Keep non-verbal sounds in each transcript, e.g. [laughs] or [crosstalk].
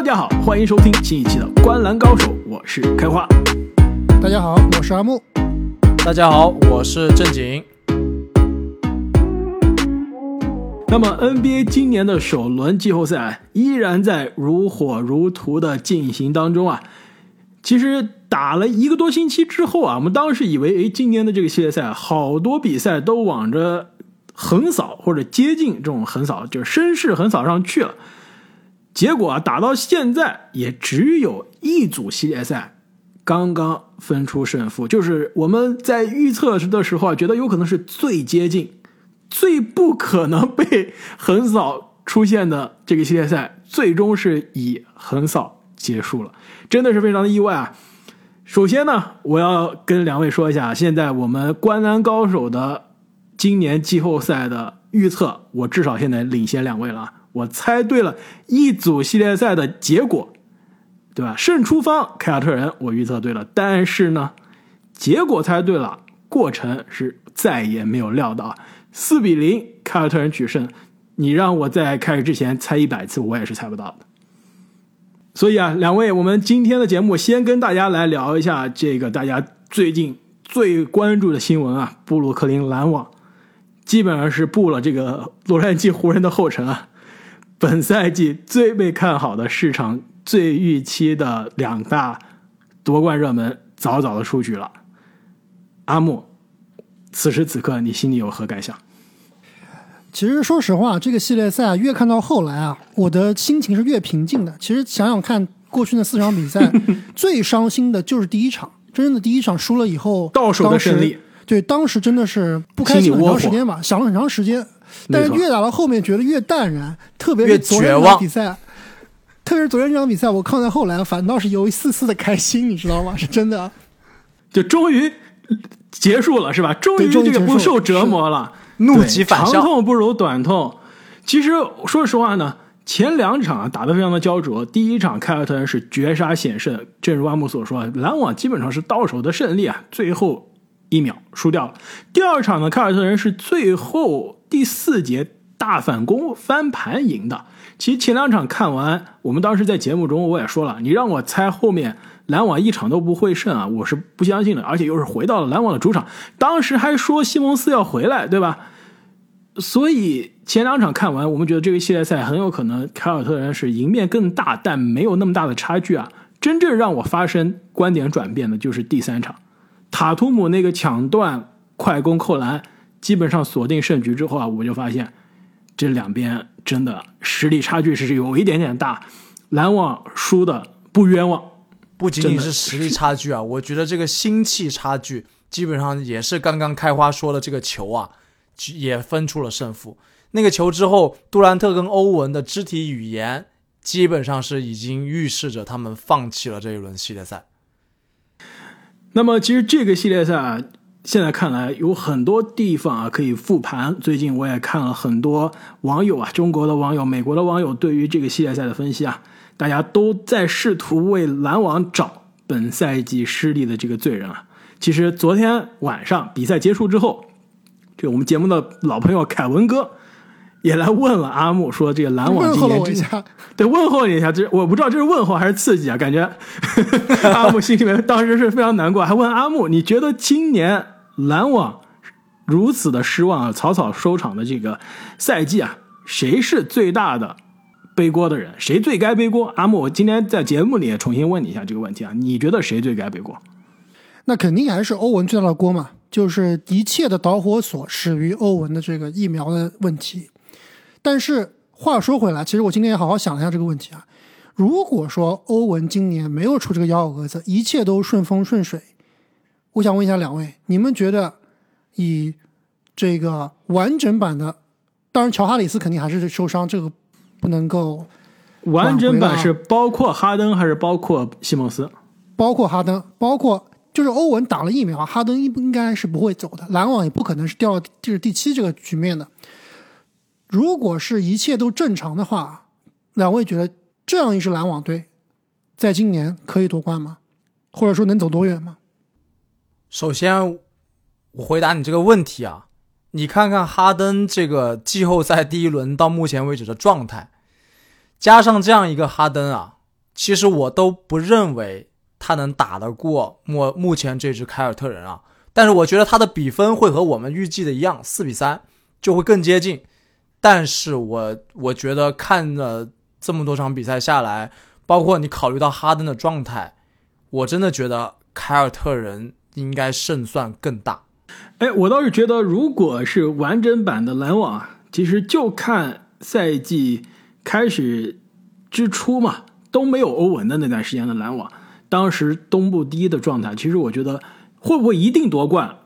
大家好，欢迎收听新一期的《观澜高手》，我是开花。大家好，我是阿木。大家好，我是正经。那么 NBA 今年的首轮季后赛依然在如火如荼的进行当中啊。其实打了一个多星期之后啊，我们当时以为，哎，今年的这个系列赛好多比赛都往着横扫或者接近这种横扫，就是绅士横扫上去了。结果啊，打到现在也只有一组系列赛刚刚分出胜负，就是我们在预测的时候啊，觉得有可能是最接近。最不可能被横扫出现的这个系列赛，最终是以横扫结束了，真的是非常的意外啊！首先呢，我要跟两位说一下，现在我们观澜高手的今年季后赛的预测，我至少现在领先两位了，我猜对了一组系列赛的结果，对吧？胜出方凯尔特人我预测对了，但是呢，结果猜对了，过程是再也没有料到。四比零，凯尔特人取胜。你让我在开始之前猜一百次，我也是猜不到的。所以啊，两位，我们今天的节目先跟大家来聊一下这个大家最近最关注的新闻啊，布鲁克林篮网基本上是步了这个洛杉矶湖人的后尘啊。本赛季最被看好的市场最预期的两大夺冠热门，早早的出局了。阿木。此时此刻，你心里有何感想？其实说实话，这个系列赛啊越看到后来啊，我的心情是越平静的。其实想想看，过去那四场比赛，[laughs] 最伤心的就是第一场，真正的第一场输了以后，到手的胜利，对，当时真的是不开心很长时间吧，想了很长时间。但是越打到后面，觉得越淡然，特别是昨天这场比赛，特别是昨天这场比赛，我看到后来反倒是有一丝丝的开心，你知道吗？是真的，[laughs] 就终于。结束了是吧？终于这个不受折磨了，怒极反笑。长痛不如短痛。其实说实话呢，前两场打得非常的焦灼。第一场凯尔特人是绝杀险胜，正如阿木所说，篮网基本上是到手的胜利啊，最后一秒输掉了。第二场呢，凯尔特人是最后第四节大反攻翻盘赢的。其实前两场看完，我们当时在节目中我也说了，你让我猜后面。篮网一场都不会胜啊！我是不相信的，而且又是回到了篮网的主场，当时还说西蒙斯要回来，对吧？所以前两场看完，我们觉得这个系列赛很有可能凯尔特人是赢面更大，但没有那么大的差距啊。真正让我发生观点转变的就是第三场，塔图姆那个抢断、快攻、扣篮，基本上锁定胜局之后啊，我就发现这两边真的实力差距是有一点点大，篮网输的不冤枉。不仅仅是实力差距啊，我觉得这个心气差距基本上也是刚刚开花说的这个球啊，也分出了胜负。那个球之后，杜兰特跟欧文的肢体语言基本上是已经预示着他们放弃了这一轮系列赛。那么，其实这个系列赛啊，现在看来有很多地方啊可以复盘。最近我也看了很多网友啊，中国的网友、美国的网友对于这个系列赛的分析啊。大家都在试图为篮网找本赛季失利的这个罪人啊！其实昨天晚上比赛结束之后，这我们节目的老朋友凯文哥也来问了阿木，说这个篮网今年之对问候你一下，[laughs] 这我不知道这是问候还是刺激啊？感觉 [laughs] 阿木心里面当时是非常难过，还问阿木，你觉得今年篮网如此的失望啊，草草收场的这个赛季啊，谁是最大的？背锅的人谁最该背锅？阿木，我今天在节目里也重新问你一下这个问题啊，你觉得谁最该背锅？那肯定还是欧文最大的锅嘛，就是一切的导火索始于欧文的这个疫苗的问题。但是话说回来，其实我今天也好好想了一下这个问题啊。如果说欧文今年没有出这个幺蛾子，一切都顺风顺水，我想问一下两位，你们觉得以这个完整版的，当然乔哈里斯肯定还是受伤这个。不能够完整版是包括哈登还是包括西蒙斯？包括哈登，包括就是欧文打了疫苗，哈登应应该是不会走的，篮网也不可能是掉就是第七这个局面的。如果是一切都正常的话，两位觉得这样一支篮网队在今年可以夺冠吗？或者说能走多远吗？首先，我回答你这个问题啊。你看看哈登这个季后赛第一轮到目前为止的状态，加上这样一个哈登啊，其实我都不认为他能打得过目目前这支凯尔特人啊。但是我觉得他的比分会和我们预计的一样，四比三就会更接近。但是我我觉得看了这么多场比赛下来，包括你考虑到哈登的状态，我真的觉得凯尔特人应该胜算更大。哎，我倒是觉得，如果是完整版的篮网，其实就看赛季开始之初嘛，都没有欧文的那段时间的篮网，当时东部第一的状态，其实我觉得会不会一定夺冠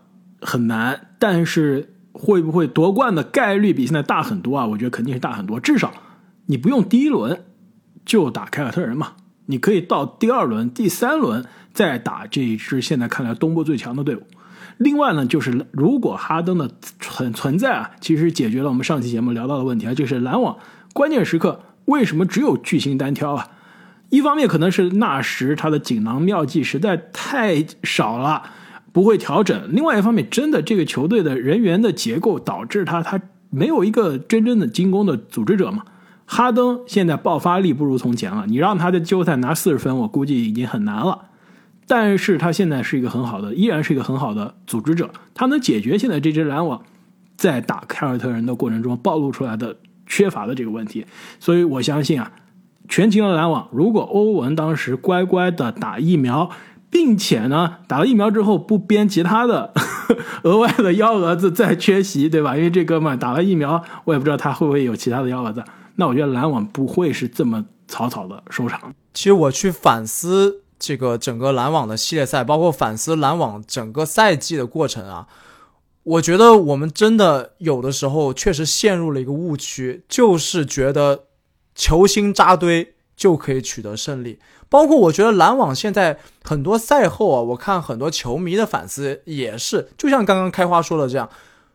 很难，但是会不会夺冠的概率比现在大很多啊？我觉得肯定是大很多，至少你不用第一轮就打凯尔特人嘛，你可以到第二轮、第三轮再打这一支现在看来东部最强的队伍。另外呢，就是如果哈登的存存在啊，其实解决了我们上期节目聊到的问题啊，就是篮网关键时刻为什么只有巨星单挑啊？一方面可能是纳什他的锦囊妙计实在太少了，不会调整；另外一方面，真的这个球队的人员的结构导致他他没有一个真正的进攻的组织者嘛。哈登现在爆发力不如从前了，你让他在季后赛拿四十分，我估计已经很难了。但是他现在是一个很好的，依然是一个很好的组织者，他能解决现在这支篮网在打凯尔特人的过程中暴露出来的缺乏的这个问题。所以我相信啊，全勤的篮网，如果欧文当时乖乖的打疫苗，并且呢打了疫苗之后不编其他的 [laughs] 额外的幺蛾子再缺席，对吧？因为这哥们打了疫苗，我也不知道他会不会有其他的幺蛾子。那我觉得篮网不会是这么草草的收场。其实我去反思。这个整个篮网的系列赛，包括反思篮网整个赛季的过程啊，我觉得我们真的有的时候确实陷入了一个误区，就是觉得球星扎堆就可以取得胜利。包括我觉得篮网现在很多赛后啊，我看很多球迷的反思也是，就像刚刚开花说的这样，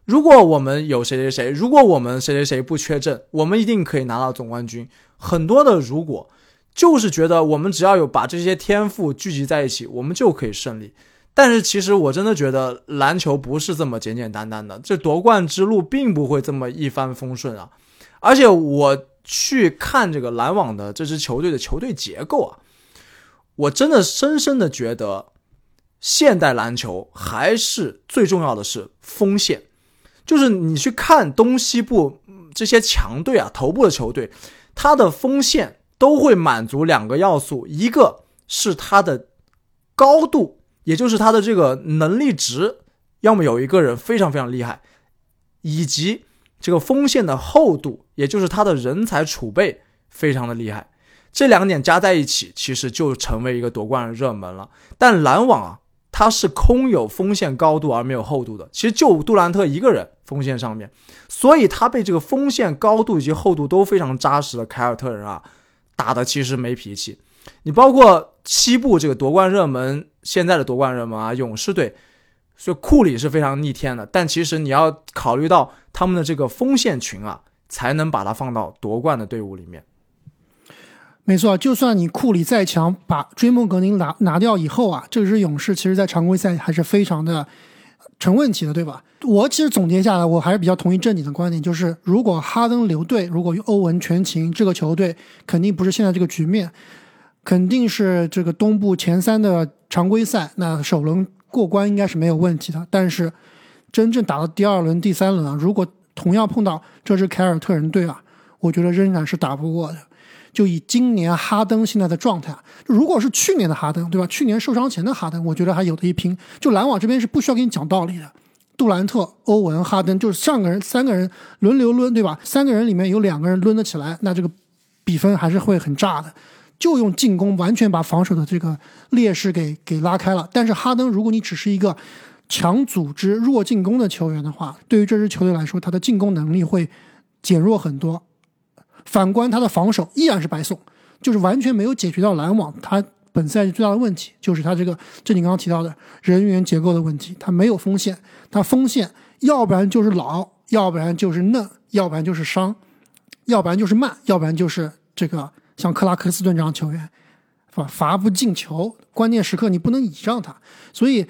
如果我们有谁谁谁，如果我们谁谁谁不缺阵，我们一定可以拿到总冠军。很多的如果。就是觉得我们只要有把这些天赋聚集在一起，我们就可以胜利。但是其实我真的觉得篮球不是这么简简单单的，这夺冠之路并不会这么一帆风顺啊！而且我去看这个篮网的这支球队的球队结构啊，我真的深深的觉得，现代篮球还是最重要的是锋线，就是你去看东西部这些强队啊，头部的球队，他的锋线。都会满足两个要素，一个是它的高度，也就是它的这个能力值，要么有一个人非常非常厉害，以及这个锋线的厚度，也就是他的人才储备非常的厉害。这两点加在一起，其实就成为一个夺冠热门了。但篮网啊，他是空有锋线高度而没有厚度的，其实就杜兰特一个人锋线上面，所以他被这个锋线高度以及厚度都非常扎实的凯尔特人啊。打的其实没脾气，你包括西部这个夺冠热门，现在的夺冠热门啊，勇士队，所以库里是非常逆天的。但其实你要考虑到他们的这个锋线群啊，才能把它放到夺冠的队伍里面。没错，就算你库里再强，把追梦格林拿拿掉以后啊，这支勇士其实在常规赛还是非常的成问题的，对吧？我其实总结下来，我还是比较同意正经的观点，就是如果哈登留队，如果欧文全勤，这个球队肯定不是现在这个局面，肯定是这个东部前三的常规赛，那首轮过关应该是没有问题的。但是真正打到第二轮、第三轮啊，如果同样碰到这支凯尔特人队啊，我觉得仍然是打不过的。就以今年哈登现在的状态，如果是去年的哈登，对吧？去年受伤前的哈登，我觉得还有的一拼。就篮网这边是不需要给你讲道理的。杜兰特、欧文、哈登，就是上个人三个人轮流抡，对吧？三个人里面有两个人抡得起来，那这个比分还是会很炸的。就用进攻完全把防守的这个劣势给给拉开了。但是哈登，如果你只是一个强组织、弱进攻的球员的话，对于这支球队来说，他的进攻能力会减弱很多。反观他的防守依然是白送，就是完全没有解决到篮网他本赛季最大的问题，就是他这个，这你刚刚提到的人员结构的问题，他没有锋线。他锋线，要不然就是老，要不然就是嫩，要不然就是伤，要不然就是慢，要不然就是这个像克拉克斯顿这样球员，罚罚不进球，关键时刻你不能倚仗他。所以，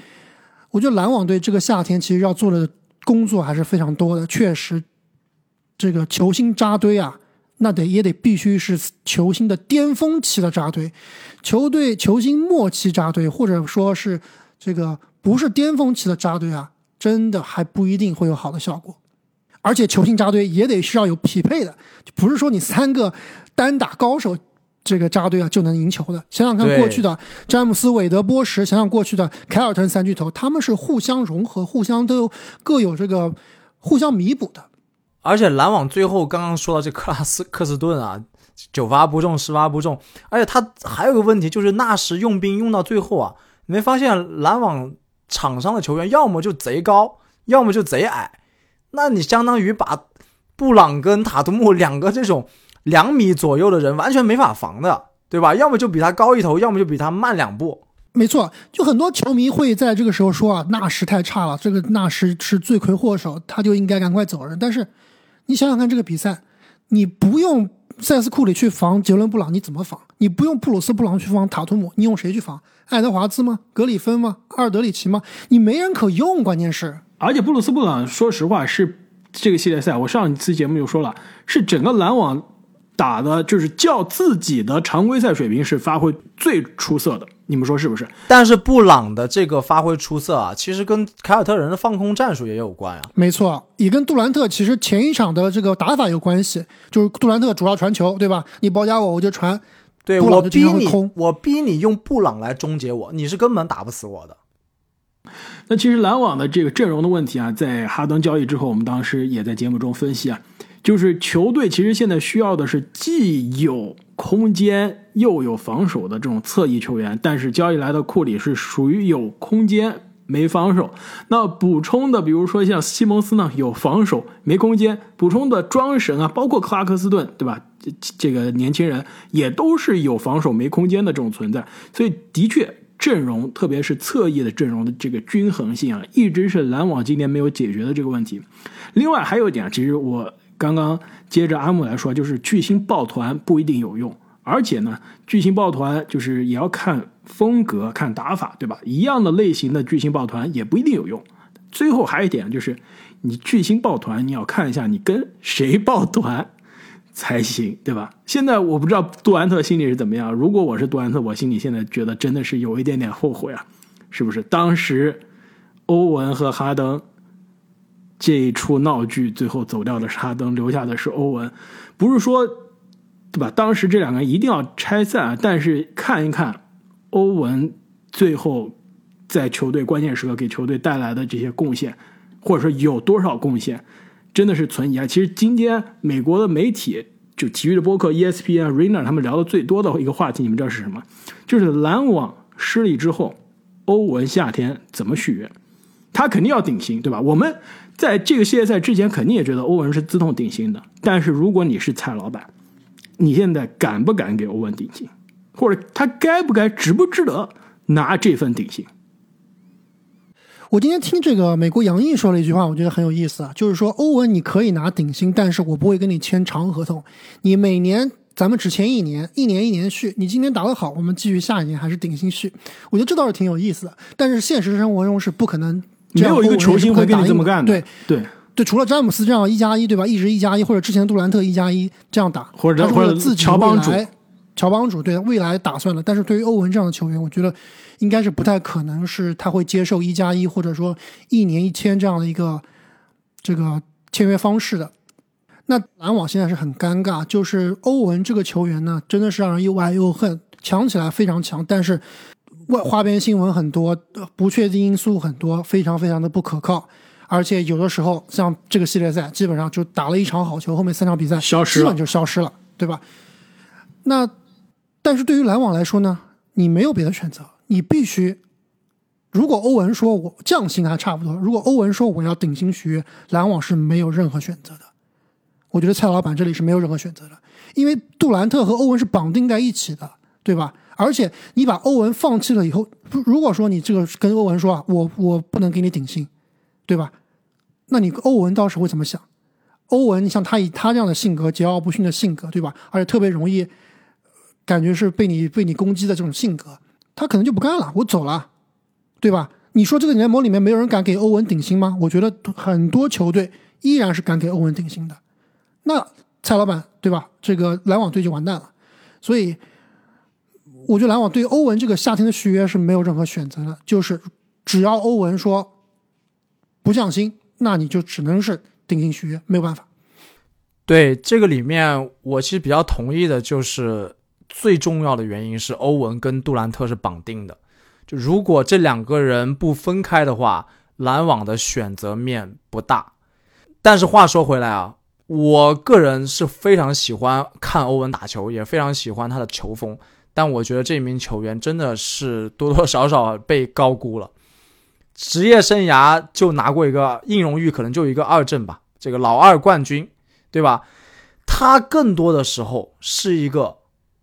我觉得篮网队这个夏天其实要做的工作还是非常多的。确实，这个球星扎堆啊，那得也得必须是球星的巅峰期的扎堆，球队球星末期扎堆，或者说是这个不是巅峰期的扎堆啊，真的还不一定会有好的效果。而且球星扎堆也得需要有匹配的，不是说你三个单打高手这个扎堆啊就能赢球的。想想看过去的詹姆斯、韦德、波什，想想过去的凯尔特人三巨头，他们是互相融合、互相都各有这个互相弥补的。而且篮网最后刚刚说到这克拉斯克斯顿啊，九发不中十发不中，而且他还有个问题就是纳什用兵用到最后啊，你没发现篮网场上的球员要么就贼高，要么就贼矮，那你相当于把布朗跟塔图姆两个这种两米左右的人完全没法防的，对吧？要么就比他高一头，要么就比他慢两步。没错，就很多球迷会在这个时候说啊，纳什太差了，这个纳什是罪魁祸首，他就应该赶快走人。但是。你想想看，这个比赛，你不用塞斯库里去防杰伦布朗，你怎么防？你不用布鲁斯布朗去防塔图姆，你用谁去防？爱德华兹吗？格里芬吗？阿尔德里奇吗？你没人可用，关键是。而且布鲁斯布朗，说实话是这个系列赛，我上一次节目就说了，是整个篮网打的，就是较自己的常规赛水平是发挥最出色的。你们说是不是？但是布朗的这个发挥出色啊，其实跟凯尔特人的放空战术也有关啊。没错，也跟杜兰特其实前一场的这个打法有关系。就是杜兰特主要传球，对吧？你包夹我，我就传。对我逼你，我逼你用布朗来终结我，你是根本打不死我的。那其实篮网的这个阵容的问题啊，在哈登交易之后，我们当时也在节目中分析啊，就是球队其实现在需要的是既有。空间又有防守的这种侧翼球员，但是交易来的库里是属于有空间没防守。那补充的，比如说像西蒙斯呢，有防守没空间。补充的庄神啊，包括克拉克斯顿，对吧？这这个年轻人也都是有防守没空间的这种存在。所以的确，阵容特别是侧翼的阵容的这个均衡性啊，一直是篮网今年没有解决的这个问题。另外还有一点，其实我。刚刚接着阿木来说，就是巨星抱团不一定有用，而且呢，巨星抱团就是也要看风格、看打法，对吧？一样的类型的巨星抱团也不一定有用。最后还有一点就是，你巨星抱团，你要看一下你跟谁抱团才行，对吧？现在我不知道杜兰特心里是怎么样。如果我是杜兰特，我心里现在觉得真的是有一点点后悔啊，是不是？当时欧文和哈登。这一出闹剧，最后走掉的是哈登，留下的是欧文。不是说，对吧？当时这两个人一定要拆散，但是看一看欧文最后在球队关键时刻给球队带来的这些贡献，或者说有多少贡献，真的是存疑啊。其实今天美国的媒体，就体育的播客 ESPN、r i n e r 他们聊的最多的一个话题，你们知道是什么？就是篮网失利之后，欧文夏天怎么续约？他肯定要顶薪，对吧？我们。在这个系列赛之前，肯定也觉得欧文是自动顶薪的。但是如果你是蔡老板，你现在敢不敢给欧文顶薪，或者他该不该、值不值得拿这份顶薪？我今天听这个美国杨毅说了一句话，我觉得很有意思啊，就是说欧文你可以拿顶薪，但是我不会跟你签长合同。你每年咱们只签一年，一年一年续。你今年打得好，我们继续下一年还是顶薪续。我觉得这倒是挺有意思的。但是现实生活中是不可能。没有一个球星会跟你这么干的，对对对，除了詹姆斯这样一加一，对吧？一直一加一，或者之前杜兰特一加一这样打，或者或者自己乔帮主，乔帮主对未来打算了。但是对于欧文这样的球员，我觉得应该是不太可能是他会接受一加一，或者说一年一签这样的一个这个签约方式的。那篮网现在是很尴尬，就是欧文这个球员呢，真的是让人又爱又恨，强起来非常强，但是。外花边新闻很多，不确定因素很多，非常非常的不可靠。而且有的时候，像这个系列赛，基本上就打了一场好球，后面三场比赛消失，基本就消失了，对吧？那但是对于篮网来说呢，你没有别的选择，你必须。如果欧文说我降薪还差不多，如果欧文说我要顶薪续约，篮网是没有任何选择的。我觉得蔡老板这里是没有任何选择的，因为杜兰特和欧文是绑定在一起的，对吧？而且你把欧文放弃了以后，如果说你这个跟欧文说啊，我我不能给你顶薪，对吧？那你欧文到时会怎么想？欧文，你像他以他这样的性格，桀骜不驯的性格，对吧？而且特别容易感觉是被你被你攻击的这种性格，他可能就不干了，我走了，对吧？你说这个联盟里面没有人敢给欧文顶薪吗？我觉得很多球队依然是敢给欧文顶薪的。那蔡老板对吧？这个篮网队就完蛋了。所以，我觉得篮网对欧文这个夏天的续约是没有任何选择的，就是只要欧文说不降薪，那你就只能是定薪续约，没有办法。对这个里面，我其实比较同意的，就是最重要的原因是欧文跟杜兰特是绑定的。就如果这两个人不分开的话，篮网的选择面不大。但是话说回来啊，我个人是非常喜欢看欧文打球，也非常喜欢他的球风。但我觉得这名球员真的是多多少少被高估了。职业生涯就拿过一个硬荣誉，可能就一个二阵吧，这个老二冠军。对吧？他更多的时候是一个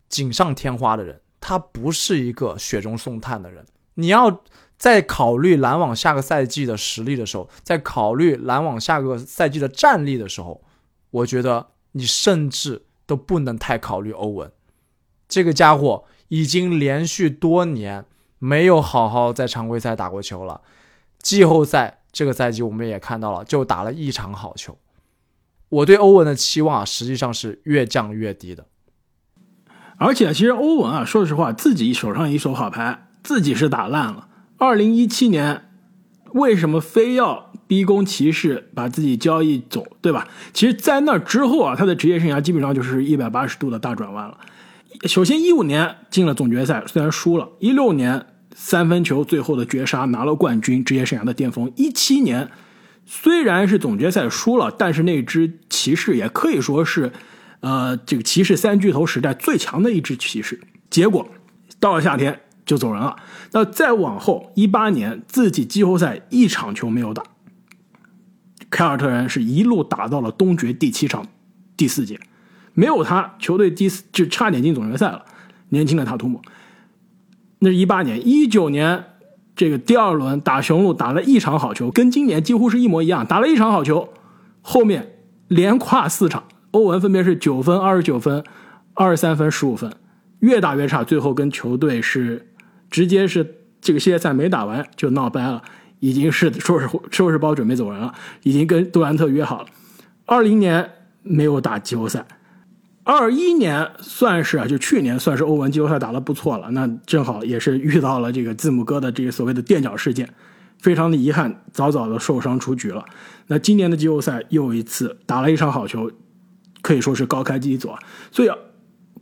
锦上添花的人，他不是一个雪中送炭的人。你要在考虑篮网下个赛季的实力的时候，在考虑篮网下个赛季的战力的时候，我觉得你甚至都不能太考虑欧文。这个家伙已经连续多年没有好好在常规赛打过球了，季后赛这个赛季我们也看到了，就打了一场好球。我对欧文的期望啊，实际上是越降越低的。而且，其实欧文啊，说实话，自己手上一手好牌，自己是打烂了。二零一七年，为什么非要逼宫骑士把自己交易走，对吧？其实，在那之后啊，他的职业生涯基本上就是一百八十度的大转弯了。首先，一五年进了总决赛，虽然输了；一六年三分球最后的绝杀拿了冠军，职业生涯的巅峰；一七年。虽然是总决赛输了，但是那支骑士也可以说是，呃，这个骑士三巨头时代最强的一支骑士。结果到了夏天就走人了。那再往后，一八年自己季后赛一场球没有打，凯尔特人是一路打到了东决第七场第四节，没有他，球队第四就差点进总决赛了。年轻的塔图姆，那是一八年，一九年。这个第二轮打雄鹿打了一场好球，跟今年几乎是一模一样，打了一场好球，后面连跨四场，欧文分别是九分、二十九分、二十三分、十五分，越打越差，最后跟球队是直接是这个系列赛没打完就闹掰了，已经是收拾收拾包准备走人了，已经跟杜兰特约好了，二零年没有打季后赛。二一年算是啊，就去年算是欧文季后赛打得不错了，那正好也是遇到了这个字母哥的这个所谓的垫脚事件，非常的遗憾，早早的受伤出局了。那今年的季后赛又一次打了一场好球，可以说是高开低走啊。所以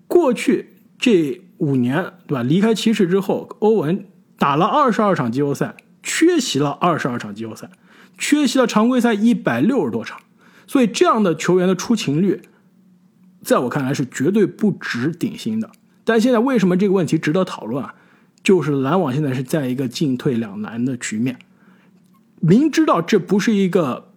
过去这五年，对吧？离开骑士之后，欧文打了二十二场季后赛，缺席了二十二场季后赛，缺席了常规赛一百六十多场，所以这样的球员的出勤率。在我看来是绝对不值顶薪的，但现在为什么这个问题值得讨论啊？就是篮网现在是在一个进退两难的局面，明知道这不是一个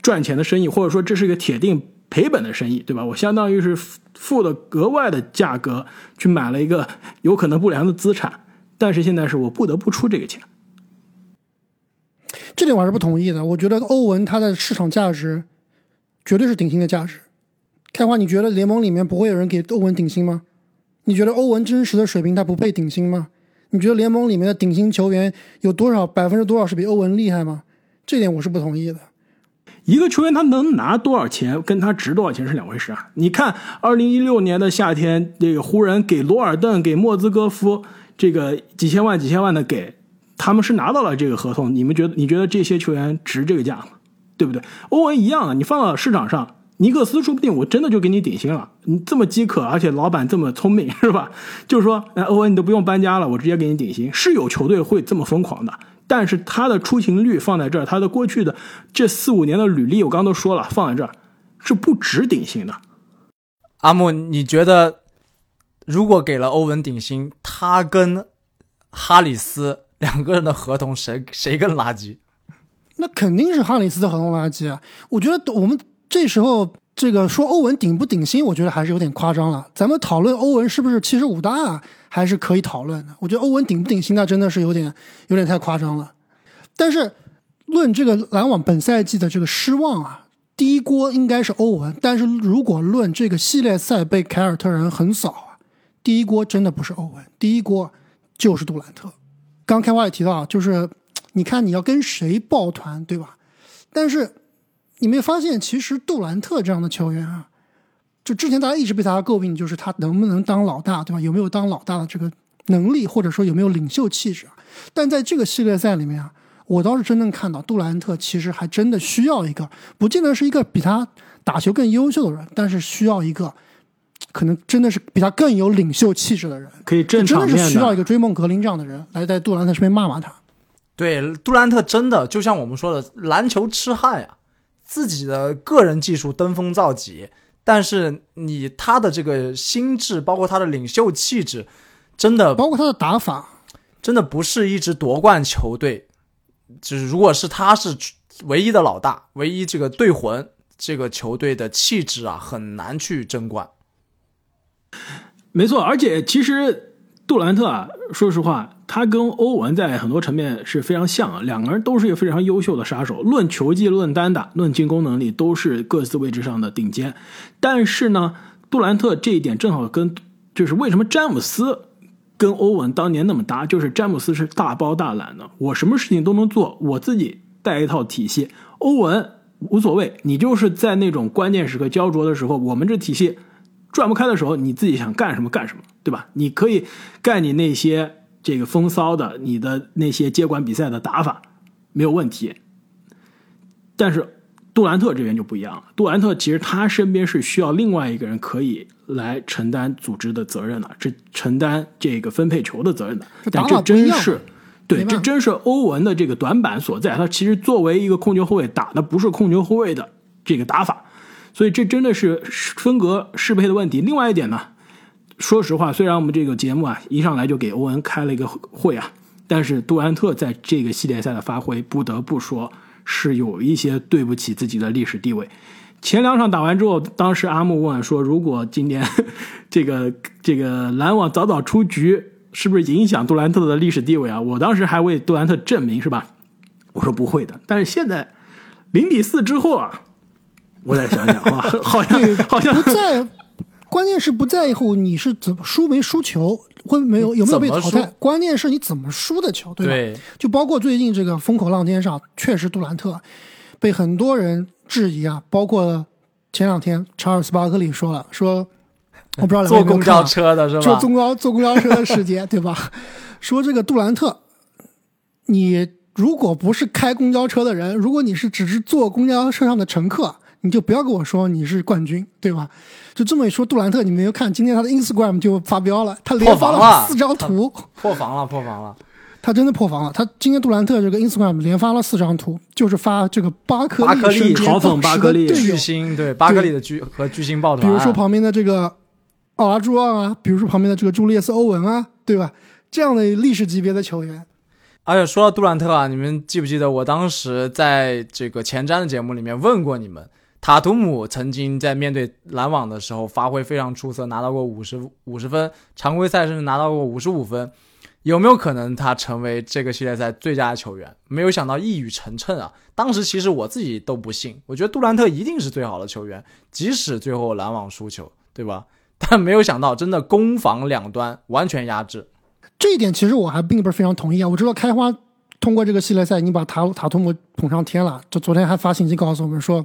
赚钱的生意，或者说这是一个铁定赔本的生意，对吧？我相当于是付了额外的价格去买了一个有可能不良的资产，但是现在是我不得不出这个钱。这点我还是不同意的，我觉得欧文他的市场价值绝对是顶薪的价值。开花，你觉得联盟里面不会有人给欧文顶薪吗？你觉得欧文真实的水平他不配顶薪吗？你觉得联盟里面的顶薪球员有多少百分之多少是比欧文厉害吗？这点我是不同意的。一个球员他能拿多少钱，跟他值多少钱是两回事啊！你看，二零一六年的夏天，这个湖人给罗尔顿、给莫兹戈夫这个几千万、几千万的给，他们是拿到了这个合同。你们觉得？你觉得这些球员值这个价吗？对不对？欧文一样的，你放到市场上。尼克斯说不定我真的就给你顶薪了，你这么饥渴，而且老板这么聪明，是吧？就是说，哎，欧文你都不用搬家了，我直接给你顶薪。是有球队会这么疯狂的，但是他的出勤率放在这儿，他的过去的这四五年的履历，我刚刚都说了，放在这儿是不值顶薪的。阿木，你觉得如果给了欧文顶薪，他跟哈里斯 [laughs] 两个人的合同谁谁更垃圾？那肯定是哈里斯的合同垃圾啊！我觉得我们。这时候，这个说欧文顶不顶薪，我觉得还是有点夸张了。咱们讨论欧文是不是七十五大，还是可以讨论的。我觉得欧文顶不顶薪，那真的是有点有点太夸张了。但是，论这个篮网本赛季的这个失望啊，第一锅应该是欧文。但是如果论这个系列赛被凯尔特人横扫啊，第一锅真的不是欧文，第一锅就是杜兰特。刚开话也提到，就是你看你要跟谁抱团，对吧？但是。你没发现，其实杜兰特这样的球员啊，就之前大家一直被大家诟病，就是他能不能当老大，对吧？有没有当老大的这个能力，或者说有没有领袖气质？但在这个系列赛里面啊，我倒是真正看到杜兰特其实还真的需要一个，不见得是一个比他打球更优秀的人，但是需要一个可能真的是比他更有领袖气质的人，可以正真场面的是需要一个追梦格林这样的人来在杜兰特身边骂骂他。对，杜兰特真的就像我们说的，篮球痴汉啊，自己的个人技术登峰造极，但是你他的这个心智，包括他的领袖气质，真的包括他的打法，真的不是一支夺冠球队，就是如果是他是唯一的老大，唯一这个队魂，这个球队的气质啊，很难去争冠。没错，而且其实杜兰特啊，说实话，他跟欧文在很多层面是非常像啊，两个人都是一个非常优秀的杀手，论球技、论单打、论进攻能力，都是各自位置上的顶尖。但是呢，杜兰特这一点正好跟就是为什么詹姆斯跟欧文当年那么搭，就是詹姆斯是大包大揽的，我什么事情都能做，我自己带一套体系。欧文无所谓，你就是在那种关键时刻焦灼的时候，我们这体系转不开的时候，你自己想干什么干什么，对吧？你可以干你那些这个风骚的，你的那些接管比赛的打法没有问题。但是杜兰特这边就不一样了，杜兰特其实他身边是需要另外一个人可以来承担组织的责任的，这承担这个分配球的责任的。但这真是。对，这真是欧文的这个短板所在。他其实作为一个控球后卫，打的不是控球后卫的这个打法，所以这真的是风格适配的问题。另外一点呢，说实话，虽然我们这个节目啊一上来就给欧文开了一个会啊，但是杜兰特在这个系列赛的发挥，不得不说是有一些对不起自己的历史地位。前两场打完之后，当时阿木问说：“如果今年 [laughs] 这个这个篮网早早出局，是不是影响杜兰特的历史地位啊？”我当时还为杜兰特证明，是吧？我说不会的。但是现在零比四之后啊，我再想想，[laughs] 啊，好像好像不在，关键是不在乎你是怎么输没输球，会没有有没有被淘汰，关键是你怎么输的球，对吧？对就包括最近这个风口浪尖上，确实杜兰特被很多人质疑啊，包括前两天查尔斯巴克利说了，说我不知道坐公交车的是吧？坐公交坐公交车的时间，对吧？[laughs] 说这个杜兰特，你如果不是开公交车的人，如果你是只是坐公交车上的乘客，你就不要跟我说你是冠军，对吧？就这么一说，杜兰特，你没有看今天他的 Instagram 就发飙了，他连发了了四张图，破防了，破防了。他真的破防了。他今天杜兰特这个 Instagram 连发了四张图，就是发这个巴克巴克利嘲讽巴克利的巨星对巴克利的巨和巨星抱团，比如说旁边的这个奥拉朱旺啊，比如说旁边的这个朱利叶斯欧文啊，对吧？这样的历史级别的球员，而且说到杜兰特啊，你们记不记得我当时在这个前瞻的节目里面问过你们，塔图姆曾经在面对篮网的时候发挥非常出色，拿到过五十五十分，常规赛甚至拿到过五十五分，有没有可能他成为这个系列赛最佳球员？没有想到一语成谶啊！当时其实我自己都不信，我觉得杜兰特一定是最好的球员，即使最后篮网输球，对吧？[laughs] 但没有想到，真的攻防两端完全压制。这一点其实我还并不是非常同意啊。我知道开花通过这个系列赛已经把塔塔图姆捧上天了，就昨天还发信息告诉我们说，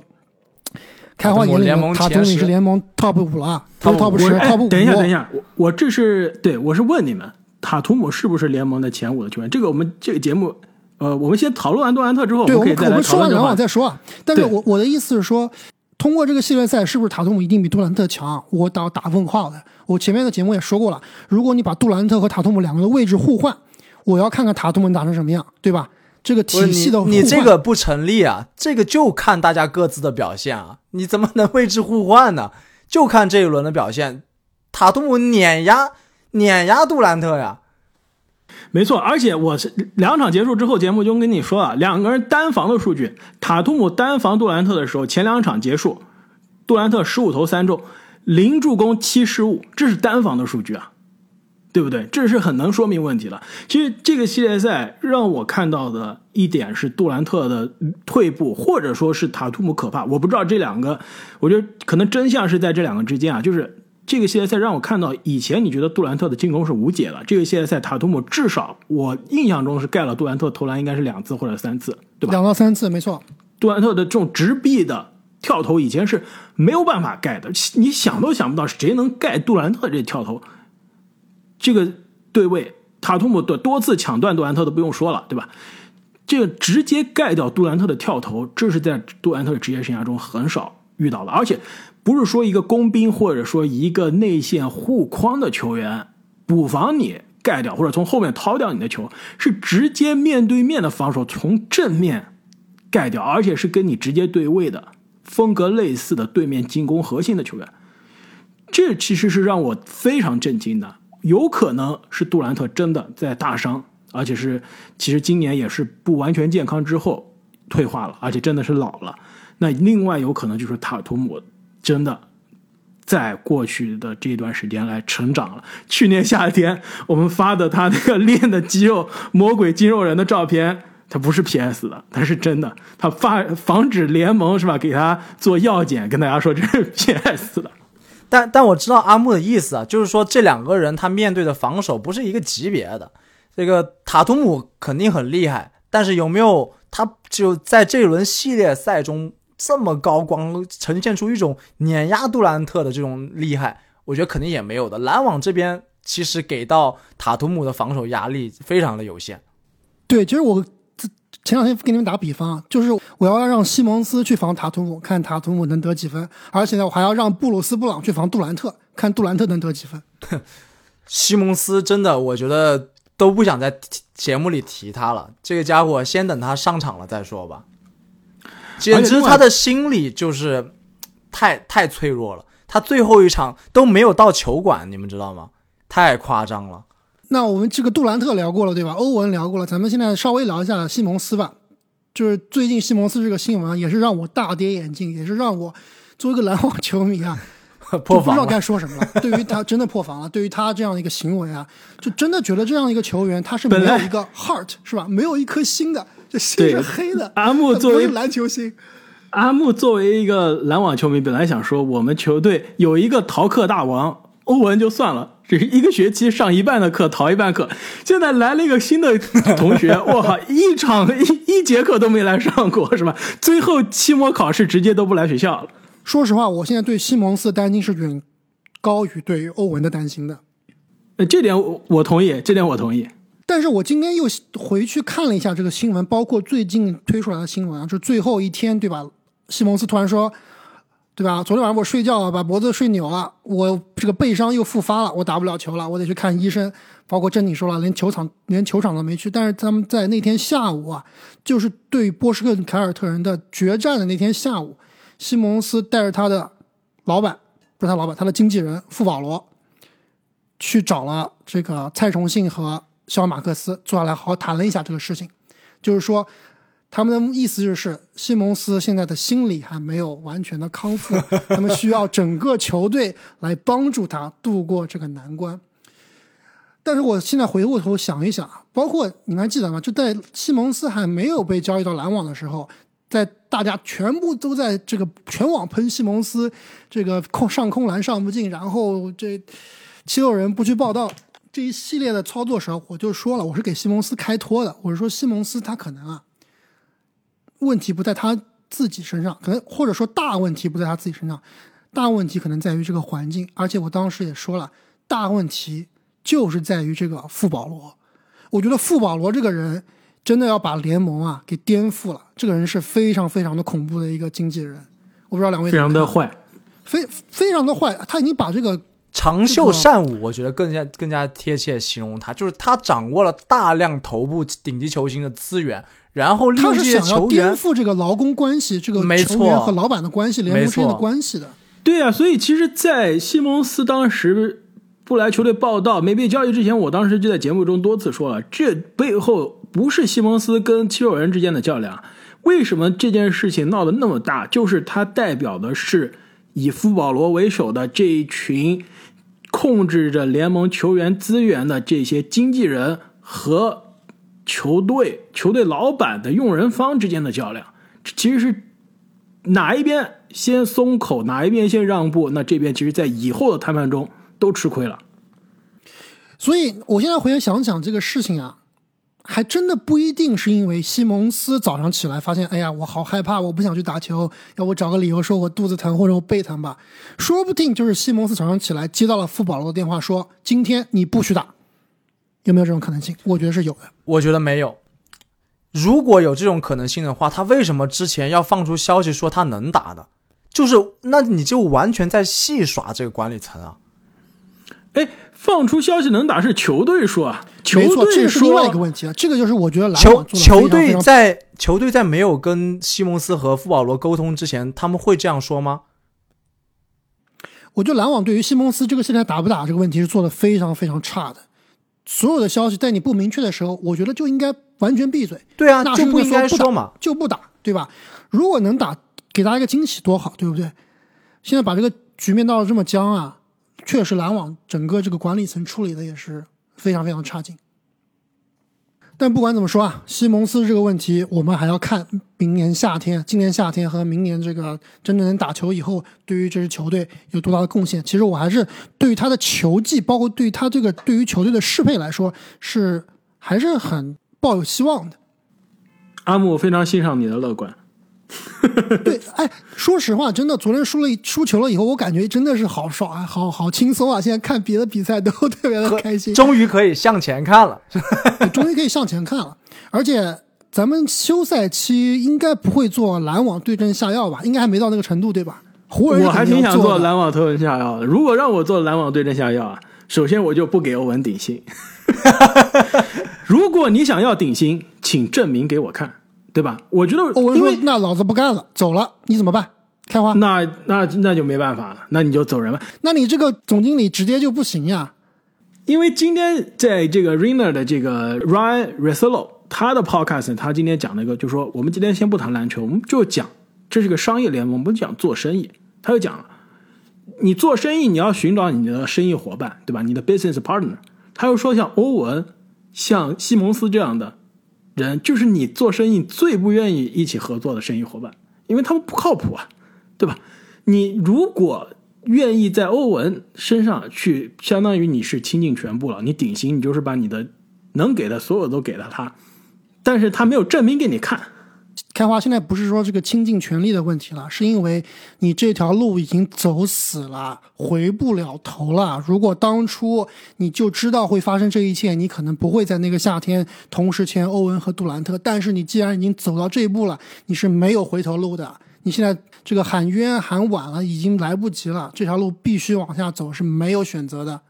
开图姆前十是联盟 top 五了，top top 十，top 五。等一下，等一下，我我这是对我是问你们，塔图姆是不是联盟的前五的球员？这个我们这个节目，呃，我们先讨论完杜兰特之后，对，我们我们说完篮。网再说啊。但是我我的意思是说，通过这个系列赛，是不是塔图姆一定比杜兰特强？我打打问号的。我前面的节目也说过了，如果你把杜兰特和塔图姆两个的位置互换，我要看看塔图姆打成什么样，对吧？这个不是体系的互换，你，你这个不成立啊！这个就看大家各自的表现啊！你怎么能位置互换呢？就看这一轮的表现，塔图姆碾压碾压杜兰特呀！没错，而且我是两场结束之后，节目就跟你说啊，两个人单防的数据，塔图姆单防杜兰特的时候，前两场结束，杜兰特十五投三中，零助攻七失误，这是单防的数据啊，对不对？这是很能说明问题的。其实这个系列赛让我看到的一点是杜兰特的退步，或者说是塔图姆可怕。我不知道这两个，我觉得可能真相是在这两个之间啊，就是。这个系列赛让我看到，以前你觉得杜兰特的进攻是无解的，这个系列赛塔图姆至少我印象中是盖了杜兰特投篮应该是两次或者三次，对吧？两到三次，没错。杜兰特的这种直臂的跳投以前是没有办法盖的，你想都想不到谁能盖杜兰特这跳投。这个对位，塔图姆多多次抢断杜兰特都不用说了，对吧？这个直接盖掉杜兰特的跳投，这是在杜兰特的职业生涯中很少遇到的，而且不是说一个工兵或者说一个内线护框的球员补防你盖掉，或者从后面掏掉你的球，是直接面对面的防守从正面盖掉，而且是跟你直接对位的风格类似的对面进攻核心的球员，这其实是让我非常震惊的。有可能是杜兰特真的在大伤。而且是，其实今年也是不完全健康之后退化了，而且真的是老了。那另外有可能就是塔图姆真的在过去的这段时间来成长了。去年夏天我们发的他那个练的肌肉魔鬼肌肉人的照片，他不是 PS 的，他是真的。他发防止联盟是吧？给他做药检，跟大家说这是 PS 的。但但我知道阿木的意思啊，就是说这两个人他面对的防守不是一个级别的。这个塔图姆肯定很厉害，但是有没有他就在这轮系列赛中这么高光，呈现出一种碾压杜兰特的这种厉害？我觉得肯定也没有的。篮网这边其实给到塔图姆的防守压力非常的有限。对，其实我前两天给你们打比方，就是我要让西蒙斯去防塔图姆，看塔图姆能得几分，而且呢，我还要让布鲁斯布朗去防杜兰特，看杜兰特能得几分。西蒙斯真的，我觉得。都不想在节目里提他了，这个家伙先等他上场了再说吧。简直他的心理就是太太脆弱了，他最后一场都没有到球馆，你们知道吗？太夸张了。那我们这个杜兰特聊过了，对吧？欧文聊过了，咱们现在稍微聊一下西蒙斯吧。就是最近西蒙斯这个新闻，也是让我大跌眼镜，也是让我作为一个篮网球迷啊。[laughs] 不知道该说什么了。[laughs] 对于他真的破防了，对于他这样的一个行为啊，就真的觉得这样一个球员他是没有一个 heart 是吧？没有一颗心的，这心是黑的。阿木作为篮球星，阿木作为一个篮网球迷，本来想说我们球队有一个逃课大王欧文就算了，只是一个学期上一半的课逃一半课，现在来了一个新的同学，[laughs] 我靠，一场一一节课都没来上过是吧？最后期末考试直接都不来学校了。说实话，我现在对西蒙斯担心是远高于对于欧文的担心的。呃，这点我我同意，这点我同意。但是我今天又回去看了一下这个新闻，包括最近推出来的新闻啊，就最后一天，对吧？西蒙斯突然说，对吧？昨天晚上我睡觉把脖子睡扭了，我这个背伤又复发了，我打不了球了，我得去看医生。包括珍妮说了，连球场连球场都没去。但是他们在那天下午啊，就是对波士顿凯尔特人的决战的那天下午。西蒙斯带着他的老板，不是他老板，他的经纪人富保罗，去找了这个蔡崇信和肖马克斯，坐下来好好谈了一下这个事情。就是说，他们的意思就是，西蒙斯现在的心理还没有完全的康复，[laughs] 他们需要整个球队来帮助他度过这个难关。但是我现在回过头想一想，包括你们还记得吗？就在西蒙斯还没有被交易到篮网的时候。在大家全部都在这个全网喷西蒙斯，这个空上空篮上不进，然后这七六人不去报道这一系列的操作时候，我就说了，我是给西蒙斯开脱的。我是说西蒙斯他可能啊，问题不在他自己身上，可能或者说大问题不在他自己身上，大问题可能在于这个环境。而且我当时也说了，大问题就是在于这个富保罗。我觉得富保罗这个人。真的要把联盟啊给颠覆了。这个人是非常非常的恐怖的一个经纪人，我不知道两位非常的坏，非非常的坏。他已经把这个长袖善舞，我觉得更加更加贴切形容他，就是他掌握了大量头部顶级球星的资源，然后利用这些球员颠覆这个劳工关系，这个球员和老板的关系，联盟之间的关系的。对啊，所以其实，在西蒙斯当时不来球队报道、没被交易之前，我当时就在节目中多次说了，这背后。不是西蒙斯跟七六人之间的较量，为什么这件事情闹得那么大？就是他代表的是以福保罗为首的这一群控制着联盟球员资源的这些经纪人和球队球队老板的用人方之间的较量。其实是哪一边先松口，哪一边先让步，那这边其实在以后的谈判中都吃亏了。所以我现在回想想这个事情啊。还真的不一定是因为西蒙斯早上起来发现，哎呀，我好害怕，我不想去打球，要我找个理由说我肚子疼或者我背疼吧。说不定就是西蒙斯早上起来接到了富保罗的电话，说今天你不许打，有没有这种可能性？我觉得是有的。我觉得没有。如果有这种可能性的话，他为什么之前要放出消息说他能打的？就是那你就完全在戏耍这个管理层啊！哎，放出消息能打是球队说啊，球队个是另外一个问题啊。这个就是我觉得篮球网做的球队非常在球队在没有跟西蒙斯和富保罗沟通之前，他们会这样说吗？我觉得篮网对于西蒙斯这个现在打不打这个问题是做的非常非常差的。所有的消息在你不明确的时候，我觉得就应该完全闭嘴。对啊，那就不应该说说嘛。就不打，对吧？如果能打，给大家一个惊喜多好，对不对？现在把这个局面闹得这么僵啊，确实篮网整个这个管理层处理的也是非常非常差劲。但不管怎么说啊，西蒙斯这个问题，我们还要看明年夏天、今年夏天和明年这个真正能打球以后，对于这支球队有多大的贡献。其实我还是对于他的球技，包括对于他这个对于球队的适配来说，是还是很抱有希望的。阿木非常欣赏你的乐观。[laughs] 对，哎，说实话，真的，昨天输了输球了以后，我感觉真的是好爽啊，好好轻松啊！现在看别的比赛都 [laughs] 特别的开心，终于可以向前看了。[laughs] 终于可以向前看了。而且咱们休赛期应该不会做篮网对症下药吧？应该还没到那个程度，对吧？湖人我还挺想做篮网对症下药的。如果让我做篮网对症下药啊，首先我就不给欧文顶薪。如果你想要顶薪，请证明给我看，对吧？我觉得欧文说因为：“那老子不干了，走了，你怎么办？”开花，那那那就没办法了，那你就走人吧。那你这个总经理直接就不行呀。因为今天在这个 Rina 的这个 Ryan Resolo 他的 podcast，他今天讲了一个，就说我们今天先不谈篮球，我们就讲这是个商业联盟，我们讲做生意。他就讲了，你做生意你要寻找你的生意伙伴，对吧？你的 business partner。他又说像欧文、像西蒙斯这样的人，就是你做生意最不愿意一起合作的生意伙伴，因为他们不靠谱啊，对吧？你如果愿意在欧文身上去，相当于你是倾尽全部了。你顶薪，你就是把你的能给的所有都给了他，但是他没有证明给你看。开花现在不是说这个倾尽全力的问题了，是因为你这条路已经走死了，回不了头了。如果当初你就知道会发生这一切，你可能不会在那个夏天同时签欧文和杜兰特。但是你既然已经走到这一步了，你是没有回头路的。你现在这个喊冤喊晚了，已经来不及了。这条路必须往下走，是没有选择的。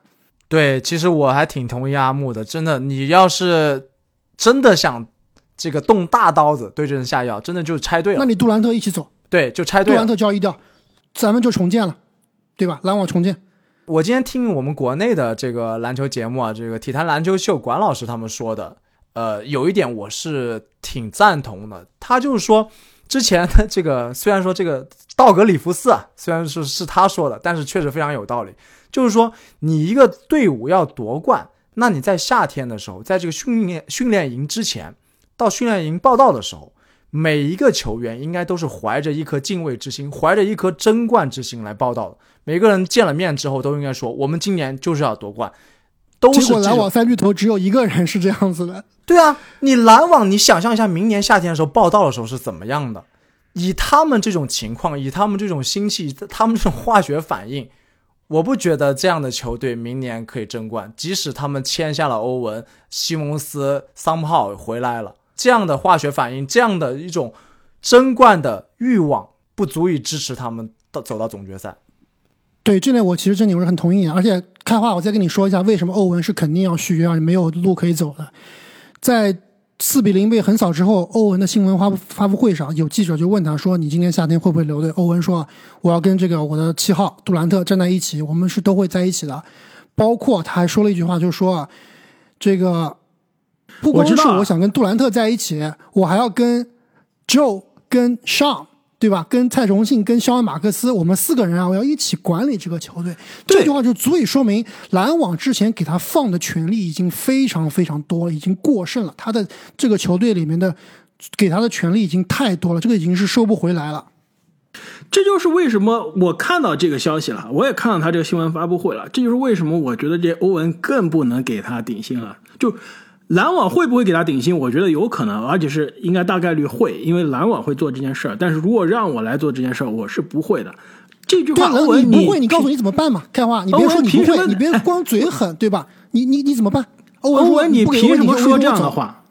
对，其实我还挺同意阿木的，真的，你要是真的想这个动大刀子对症下药，真的就拆对了。那你杜兰特一起走，对，就拆队了杜兰。特交易掉，咱们就重建了，对吧？篮网重建。我今天听我们国内的这个篮球节目啊，这个体坛篮球秀管老师他们说的，呃，有一点我是挺赞同的。他就是说，之前的这个虽然说这个道格里夫斯啊，虽然是是他说的，但是确实非常有道理。就是说，你一个队伍要夺冠，那你在夏天的时候，在这个训练训练营之前，到训练营报道的时候，每一个球员应该都是怀着一颗敬畏之心，怀着一颗争冠之心来报道的。每个人见了面之后，都应该说：“我们今年就是要夺冠。”都是结果篮网三巨头只有一个人是这样子的。对啊，你篮网，你想象一下，明年夏天的时候报道的时候是怎么样的？以他们这种情况，以他们这种心气，他们这种化学反应，我不觉得这样的球队明年可以争冠。即使他们签下了欧文、西蒙斯、桑炮回来了，这样的化学反应，这样的一种争冠的欲望，不足以支持他们到走到总决赛。对这点我其实真的我是很同意的，而且开话我再跟你说一下，为什么欧文是肯定要续约，而且没有路可以走的。在四比零被横扫之后，欧文的新闻发发布会上，有记者就问他说：“你今年夏天会不会留队？”欧文说：“我要跟这个我的七号杜兰特站在一起，我们是都会在一起的。”包括他还说了一句话，就是说，这个不光是我想跟杜兰特在一起，我还要跟 Joe 跟 Sean。对吧？跟蔡崇信、跟肖恩·马克思，我们四个人啊，我要一起管理这个球队。这句话就足以说明篮网之前给他放的权利已经非常非常多了，已经过剩了。他的这个球队里面的给他的权利已经太多了，这个已经是收不回来了。这就是为什么我看到这个消息了，我也看到他这个新闻发布会了。这就是为什么我觉得这欧文更不能给他顶薪了。就篮网会不会给他顶薪？我觉得有可能，而且是应该大概率会，因为篮网会做这件事儿。但是如果让我来做这件事儿，我是不会的。这句话，对，欧文你不会，你告诉你怎么办嘛？开花，你别说你不会，欧文凭什么你别 [laughs] 光嘴狠，对吧？你你你怎么办？欧文欧文，你凭什么说这样？的话？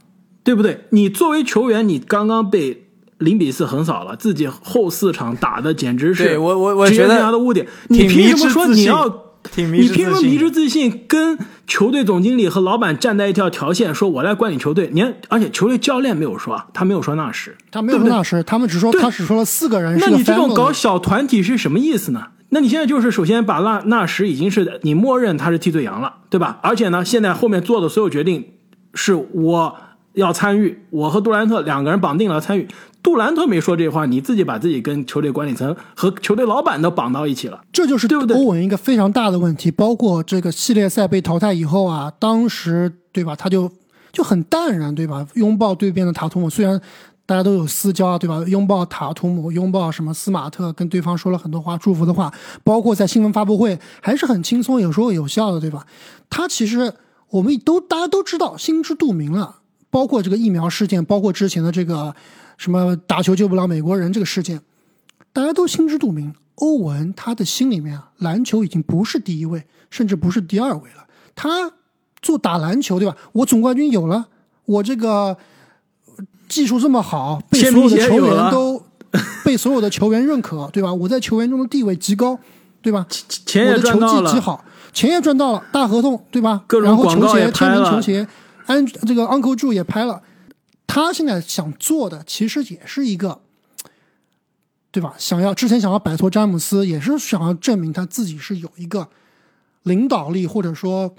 对不对？你作为球员，你刚刚被零比四横扫了，自己后四场打的简直是对我我我觉得生涯的污点。你凭什么说你要？挺迷你凭什么迷之自信跟球队总经理和老板站在一条条线，说我来管理球队？你看，而且球队教练没有说啊，他没有说纳什，他没有说纳什，他们只说对他只说了四个人是个那你这种搞小团体是什么意思呢？那你现在就是首先把纳纳什已经是你默认他是替罪羊了，对吧？而且呢，现在后面做的所有决定是我要参与，我和杜兰特两个人绑定了参与。杜兰特没说这话，你自己把自己跟球队管理层和球队老板都绑到一起了。这就是对不对欧文一个非常大的问题，包括这个系列赛被淘汰以后啊，当时对吧，他就就很淡然，对吧？拥抱对面的塔图姆，虽然大家都有私交啊，对吧？拥抱塔图姆，拥抱什么斯马特，跟对方说了很多话，祝福的话，包括在新闻发布会还是很轻松，有时候有效的，对吧？他其实我们都大家都知道，心知肚明了，包括这个疫苗事件，包括之前的这个什么打球救不了美国人这个事件，大家都心知肚明，欧文他的心里面啊，篮球已经不是第一位，甚至不是第二位了。他做打篮球，对吧？我总冠军有了，我这个技术这么好，被所有的球员都被所有的球员认可，对吧？我在球员中的地位极高，对吧？钱也我的球赚到了，技极好，钱也赚到了，大合同，对吧？各种然后球广告也鞋签名球鞋，安这个 Uncle Drew 也拍了。他现在想做的其实也是一个，对吧？想要之前想要摆脱詹姆斯，也是想要证明他自己是有一个领导力，或者说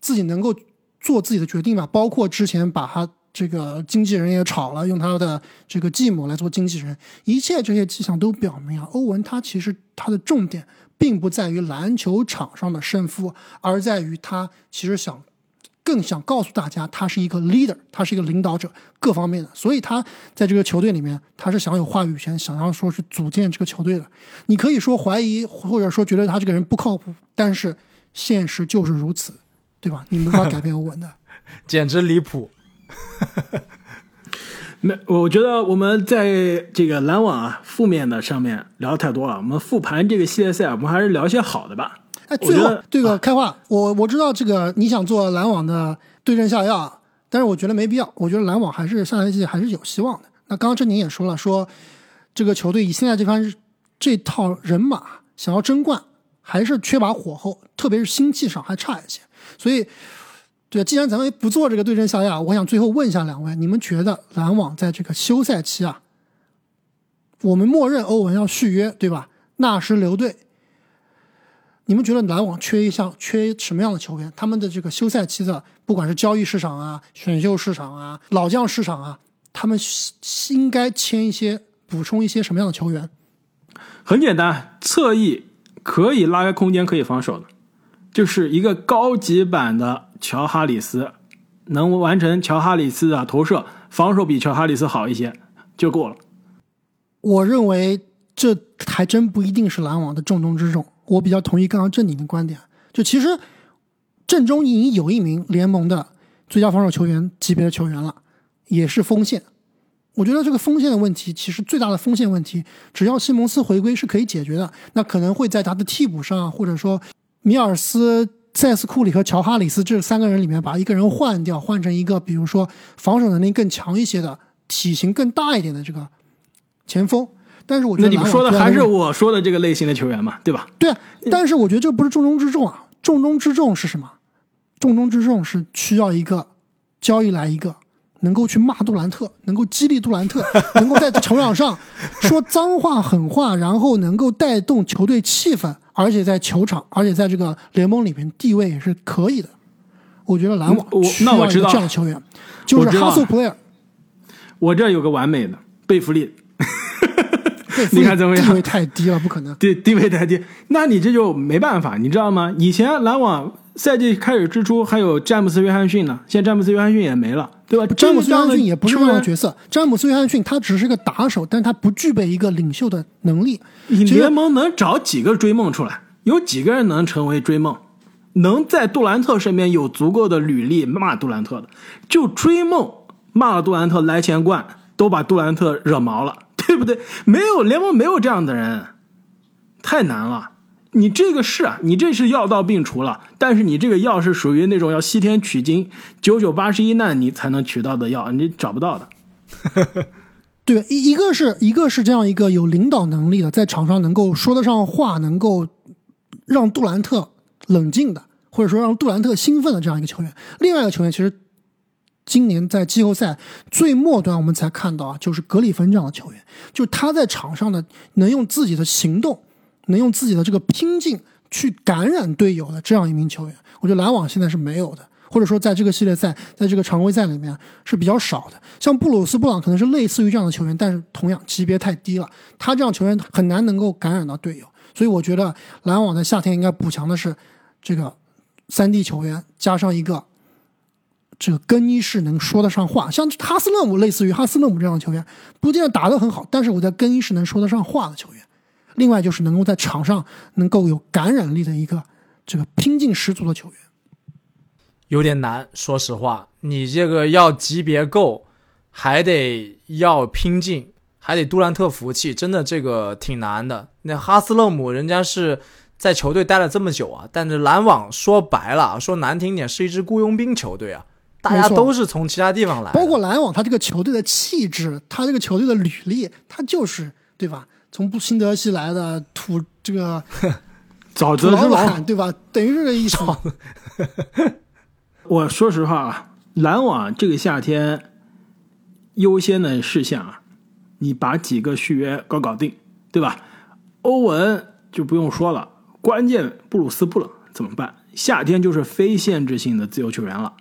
自己能够做自己的决定吧。包括之前把他这个经纪人也炒了，用他的这个继母来做经纪人，一切这些迹象都表明啊，欧文他其实他的重点并不在于篮球场上的胜负，而在于他其实想更想告诉大家，他是一个 leader，他是一个领导者，各方面的。所以他在这个球队里面，他是想有话语权，想要说是组建这个球队的。你可以说怀疑，或者说觉得他这个人不靠谱，但是现实就是如此，对吧？你没法改变欧文的。[laughs] 简直离谱。[laughs] 没，我觉得我们在这个篮网啊负面的上面聊太多了，我们复盘这个系列赛，我们还是聊一些好的吧。哎，最后这个开话，我我知道这个你想做篮网的对症下药，但是我觉得没必要。我觉得篮网还是下赛季还是有希望的。那刚刚郑宁也说了，说这个球队以现在这番这套人马想要争冠，还是缺乏火候，特别是心气上还差一些。所以，对，既然咱们不做这个对症下药，我想最后问一下两位，你们觉得篮网在这个休赛期啊，我们默认欧文要续约，对吧？纳什留队，你们觉得篮网缺一项缺什么样的球员？他们的这个休赛期的，不管是交易市场啊、选秀市场啊、老将市场啊，他们是应该签一些、补充一些什么样的球员？很简单，侧翼可以拉开空间，可以防守的，就是一个高级版的乔哈里斯，能完成乔哈里斯的投射，防守比乔哈里斯好一些就够了。我认为这还真不一定是篮网的重中之重。我比较同意刚刚郑宁的观点，就其实阵中已经有一名联盟的最佳防守球员级别的球员了，也是锋线。我觉得这个锋线的问题，其实最大的锋线问题，只要西蒙斯回归是可以解决的。那可能会在他的替补上，或者说米尔斯、塞斯库里和乔哈里斯这三个人里面，把一个人换掉，换成一个比如说防守能力更强一些的、体型更大一点的这个前锋。但是我觉得那你们说的还是我说的这个类型的球员嘛，对吧？对啊，但是我觉得这不是重中之重啊，重中之重是什么？重中之重是需要一个交易来一个能够去骂杜兰特，能够激励杜兰特，能够在球场上 [laughs] 说脏话狠话，然后能够带动球队气氛，而且在球场，而且在这个联盟里面地位也是可以的。我觉得篮网需那我知道这样的球员，就是我知道 hustle player。我这有个完美的贝弗利，对你看怎么样地位太低了，不可能。地地位太低，那你这就没办法，你知道吗？以前篮网赛季开始之初还有詹姆斯·约翰逊呢，现在詹姆斯·约翰逊也没了，对吧？詹姆斯·约翰逊也不是这样的球员角色，詹姆斯·约翰逊他只是个打手，但他不具备一个领袖的能力。你联盟能找几个追梦出来？有几个人能成为追梦？能在杜兰特身边有足够的履历骂杜兰特的，就追梦骂了杜兰特来钱罐，都把杜兰特惹毛了，[laughs] 对不对？没有联盟没有这样的人，太难了。你这个是啊，你这是药到病除了，但是你这个药是属于那种要西天取经、九九八十一难你才能取到的药，你找不到的。[laughs] 对，一一个是一个是这样一个有领导能力的，在场上能够说得上话，能够让杜兰特冷静的，或者说让杜兰特兴奋的这样一个球员。另外一个球员，其实今年在季后赛最末端，我们才看到啊，就是格里芬这样的球员，就他在场上的能用自己的行动。能用自己的这个拼劲去感染队友的这样一名球员，我觉得篮网现在是没有的，或者说在这个系列赛，在这个常规赛里面是比较少的。像布鲁斯·布朗可能是类似于这样的球员，但是同样级别太低了，他这样球员很难能够感染到队友。所以我觉得篮网在夏天应该补强的是这个三 D 球员，加上一个这个更衣室能说得上话，像哈斯勒姆类似于哈斯勒姆这样的球员，不见得打得很好，但是我在更衣室能说得上话的球员。另外就是能够在场上能够有感染力的一个这个拼劲十足的球员，有点难。说实话，你这个要级别够，还得要拼劲，还得杜兰特服气，真的这个挺难的。那哈斯勒姆人家是在球队待了这么久啊，但是篮网说白了，说难听点是一支雇佣兵球队啊，大家都是从其他地方来，包括篮网，他这个球队的气质，他这个球队的履历，他就是对吧？从布新德西来的土这个沼泽之王，对吧？等于这个意思。[laughs] 我说实话啊，篮网这个夏天优先的事项啊，你把几个续约搞搞定，对吧？欧文就不用说了，关键布鲁斯布朗怎么办？夏天就是非限制性的自由球员了。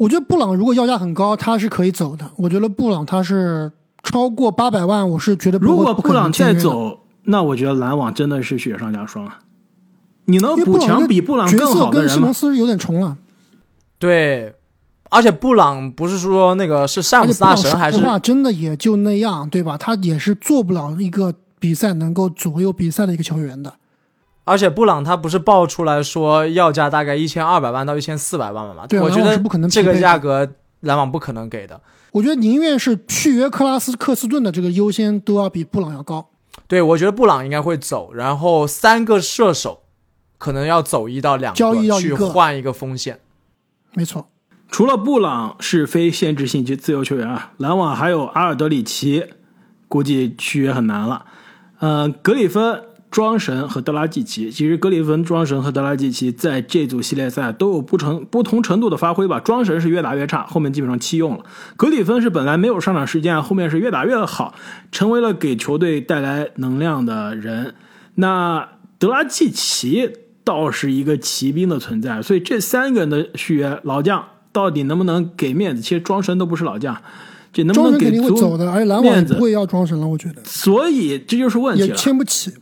我觉得布朗如果要价很高，他是可以走的。我觉得布朗他是。超过八百万，我是觉得如果布朗再走，那我觉得篮网真的是雪上加霜啊！你能补强比布朗更好的人吗？西蒙斯有点重了。对，而且布朗不是说那个是詹姆斯大神，还是真的也就那样，对吧？他也是做不了一个比赛能够左右比赛的一个球员的。而且布朗他不是爆出来说要价大概一千二百万到一千四百万吗？对，我觉得不可能这个价格篮网不可能给的。我觉得宁愿是续约克拉斯克斯顿的这个优先都要比布朗要高。对，我觉得布朗应该会走，然后三个射手可能要走一到两个去换一个锋线。没错，除了布朗是非限制性及自由球员啊，篮网还有阿尔德里奇，估计续约很难了。嗯，格里芬。庄神和德拉季奇，其实格里芬、庄神和德拉季奇在这组系列赛都有不成不同程度的发挥吧。庄神是越打越差，后面基本上弃用了；格里芬是本来没有上场时间，后面是越打越好，成为了给球队带来能量的人。那德拉季奇倒是一个骑兵的存在，所以这三个人的续约，老将到底能不能给面子？其实庄神都不是老将，这能不能给足面子？而且篮网不会要庄神了，我觉得。所以这就是问题了，也签不起。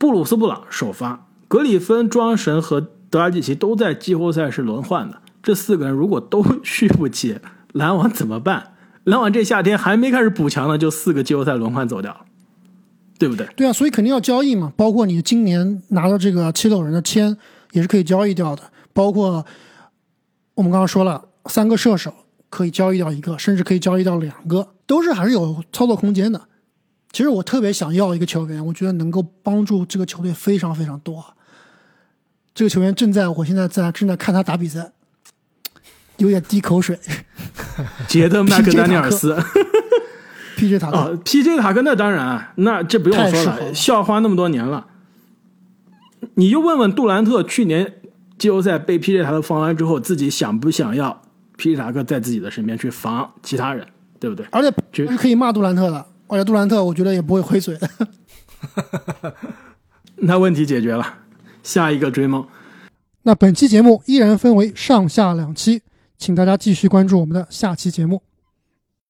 布鲁斯·布朗首发，格里芬、庄神和德拉季奇都在季后赛是轮换的。这四个人如果都 [laughs] 续不起，篮网怎么办？篮网这夏天还没开始补强呢，就四个季后赛轮换走掉了，对不对？对啊，所以肯定要交易嘛。包括你今年拿到这个七六人的签也是可以交易掉的。包括我们刚刚说了，三个射手可以交易掉一个，甚至可以交易掉两个，都是还是有操作空间的。其实我特别想要一个球员，我觉得能够帮助这个球队非常非常多。这个球员正在我现在在正在看他打比赛，有点滴口水。杰德麦克丹尼尔斯，P.J. 塔克，P.J. 塔克那当然，那这不用说了，校花那么多年了。你就问问杜兰特，去年季后赛被 P.J. 塔克防完之后，自己想不想要 P.J. 塔克在自己的身边去防其他人，对不对？而且是可以骂杜兰特的。而且杜兰特，我觉得也不会回嘴的。[laughs] 那问题解决了，下一个追梦。那本期节目依然分为上下两期，请大家继续关注我们的下期节目。